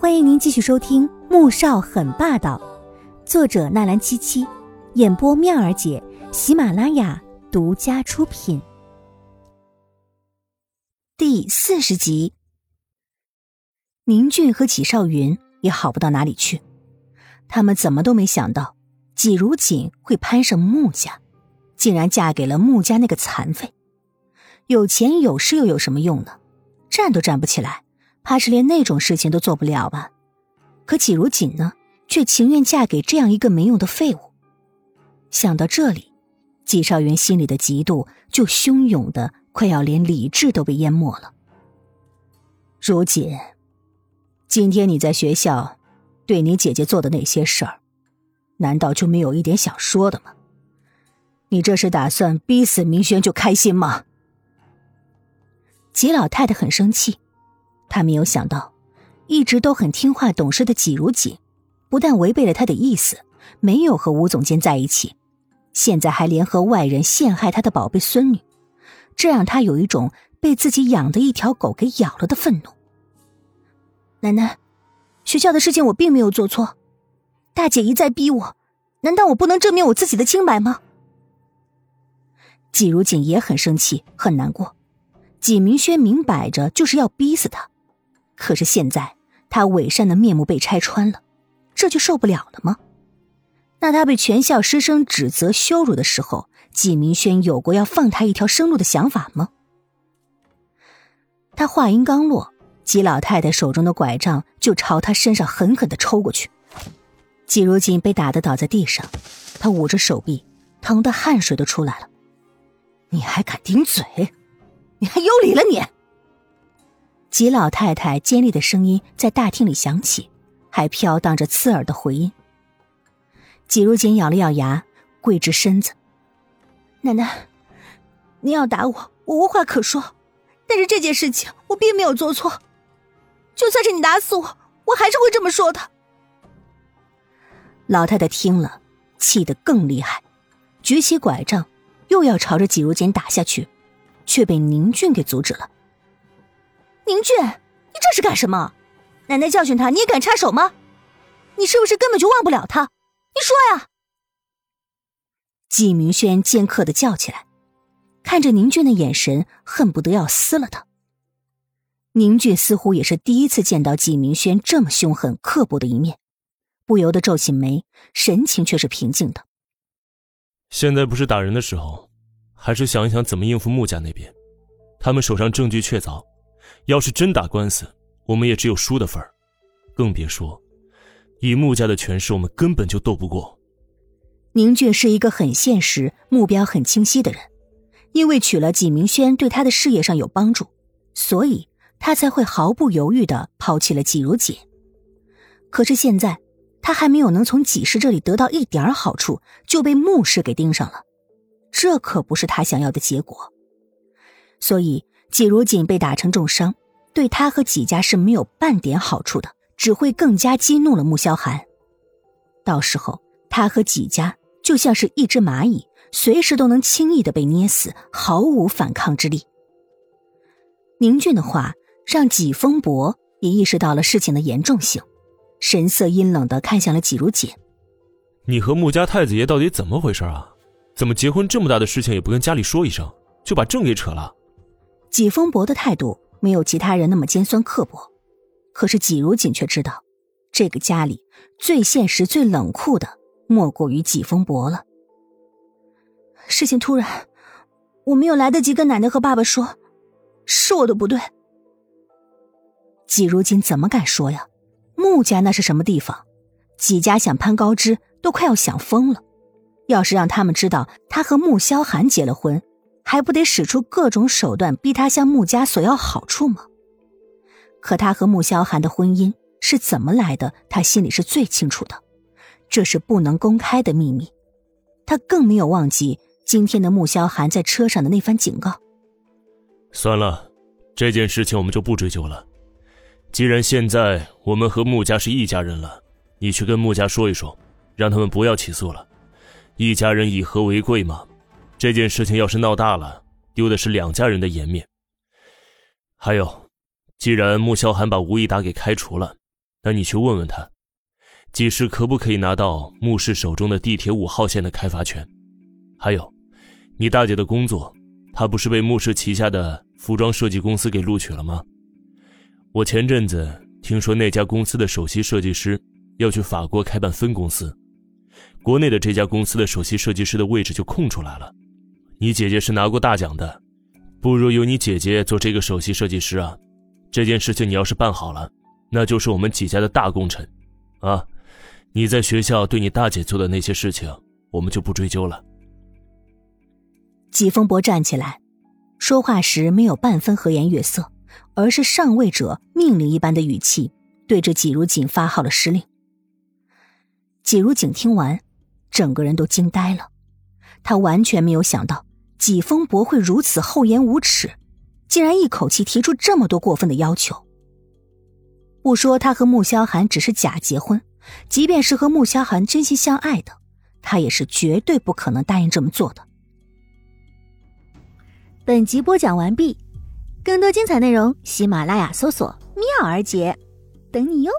欢迎您继续收听《穆少很霸道》，作者纳兰七七，演播妙儿姐，喜马拉雅独家出品。第四十集，宁俊和纪少云也好不到哪里去，他们怎么都没想到，纪如锦会攀上穆家，竟然嫁给了穆家那个残废。有钱有势又有什么用呢？站都站不起来。怕是连那种事情都做不了吧？可季如锦呢，却情愿嫁给这样一个没用的废物。想到这里，季少云心里的嫉妒就汹涌的快要连理智都被淹没了。如锦，今天你在学校对你姐姐做的那些事儿，难道就没有一点想说的吗？你这是打算逼死明轩就开心吗？季老太太很生气。他没有想到，一直都很听话懂事的纪如锦，不但违背了他的意思，没有和吴总监在一起，现在还联合外人陷害他的宝贝孙女，这让他有一种被自己养的一条狗给咬了的愤怒。奶奶，学校的事情我并没有做错，大姐一再逼我，难道我不能证明我自己的清白吗？季如锦也很生气，很难过，季明轩明摆着就是要逼死他。可是现在，他伪善的面目被拆穿了，这就受不了了吗？那他被全校师生指责羞辱的时候，纪明轩有过要放他一条生路的想法吗？他话音刚落，纪老太太手中的拐杖就朝他身上狠狠的抽过去。季如锦被打得倒在地上，他捂着手臂，疼得汗水都出来了。你还敢顶嘴？你还有理了你？吉老太太尖利的声音在大厅里响起，还飘荡着刺耳的回音。季如锦咬了咬牙，跪直身子：“奶奶，您要打我，我无话可说。但是这件事情我并没有做错，就算是你打死我，我还是会这么说的。”老太太听了，气得更厉害，举起拐杖，又要朝着季如锦打下去，却被宁俊给阻止了。宁俊，你这是干什么？奶奶教训他，你也敢插手吗？你是不是根本就忘不了他？你说呀！季明轩尖刻的叫起来，看着宁俊的眼神恨不得要撕了他。宁俊似乎也是第一次见到季明轩这么凶狠刻薄的一面，不由得皱起眉，神情却是平静的。现在不是打人的时候，还是想一想怎么应付穆家那边，他们手上证据确凿。要是真打官司，我们也只有输的份儿，更别说以穆家的权势，我们根本就斗不过。宁俊是一个很现实、目标很清晰的人，因为娶了纪明轩对他的事业上有帮助，所以他才会毫不犹豫的抛弃了纪如锦。可是现在，他还没有能从纪氏这里得到一点好处，就被穆氏给盯上了，这可不是他想要的结果，所以。季如锦被打成重伤，对他和季家是没有半点好处的，只会更加激怒了穆萧寒。到时候，他和季家就像是一只蚂蚁，随时都能轻易的被捏死，毫无反抗之力。宁俊的话让季风伯也意识到了事情的严重性，神色阴冷的看向了季如锦：“你和穆家太子爷到底怎么回事啊？怎么结婚这么大的事情也不跟家里说一声，就把证给扯了？”纪风伯的态度没有其他人那么尖酸刻薄，可是纪如锦却知道，这个家里最现实、最冷酷的莫过于纪风伯了。事情突然，我没有来得及跟奶奶和爸爸说，是我的不对。纪如锦怎么敢说呀？穆家那是什么地方？纪家想攀高枝都快要想疯了。要是让他们知道他和穆萧寒结了婚，还不得使出各种手段逼他向穆家索要好处吗？可他和穆萧寒的婚姻是怎么来的，他心里是最清楚的，这是不能公开的秘密。他更没有忘记今天的穆萧寒在车上的那番警告。算了，这件事情我们就不追究了。既然现在我们和穆家是一家人了，你去跟穆家说一说，让他们不要起诉了。一家人以和为贵嘛。这件事情要是闹大了，丢的是两家人的颜面。还有，既然穆萧寒把吴一达给开除了，那你去问问他，几时可不可以拿到穆氏手中的地铁五号线的开发权？还有，你大姐的工作，她不是被穆氏旗下的服装设计公司给录取了吗？我前阵子听说那家公司的首席设计师要去法国开办分公司，国内的这家公司的首席设计师的位置就空出来了。你姐姐是拿过大奖的，不如由你姐姐做这个首席设计师啊。这件事情你要是办好了，那就是我们几家的大功臣，啊！你在学校对你大姐做的那些事情，我们就不追究了。季风伯站起来，说话时没有半分和颜悦色，而是上位者命令一般的语气，对着季如锦发号了施令。季如锦听完，整个人都惊呆了，他完全没有想到季风伯会如此厚颜无耻。竟然一口气提出这么多过分的要求。不说他和穆萧寒只是假结婚，即便是和穆萧寒真心相爱的，他也是绝对不可能答应这么做的。本集播讲完毕，更多精彩内容，喜马拉雅搜索“妙儿姐”，等你哟。